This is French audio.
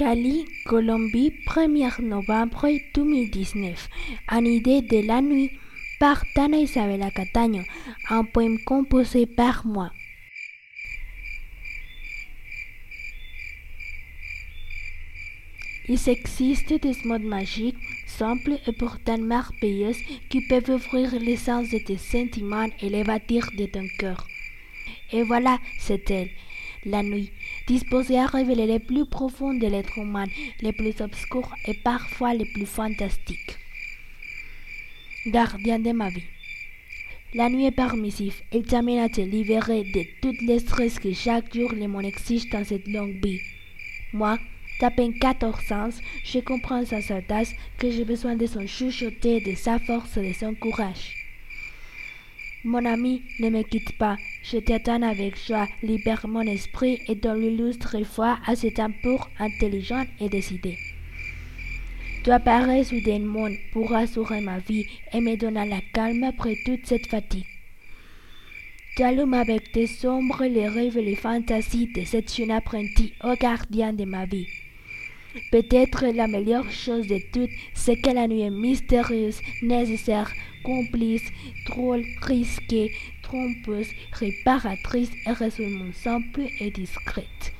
Cali, Colombie, 1er novembre 2019. En idée de la nuit par Tana Isabella Cataño, un poème composé par moi. Il existe des modes magiques, simples et pourtant merveilleux, qui peuvent ouvrir les sens de tes sentiments et les bâtir de ton cœur. Et voilà, c'est elle, la nuit, disposée à révéler les plus profonds de l'être humain, les plus obscurs et parfois les plus fantastiques. Gardien de ma vie. La nuit est permissive, elle t'amène à te libérer de toutes les stress que chaque jour le monde exige dans cette longue vie. Moi, T'as peine 14 ans, je comprends sans audace que j'ai besoin de son chuchoté, de sa force et de son courage. Mon ami, ne me quitte pas. Je t'attends avec joie, libère mon esprit et donne l'illustre foi à cet amour intelligent et décidé. Tu apparais soudainement pour assurer ma vie et me donner la calme après toute cette fatigue. Tu allumes avec tes sombres les rêves et les fantasies de cette jeune apprentie au gardien de ma vie. Peut-être la meilleure chose de toutes, c'est que la nuit est mystérieuse, nécessaire, complice, drôle, risquée, trompeuse, réparatrice et résolument simple et discrète.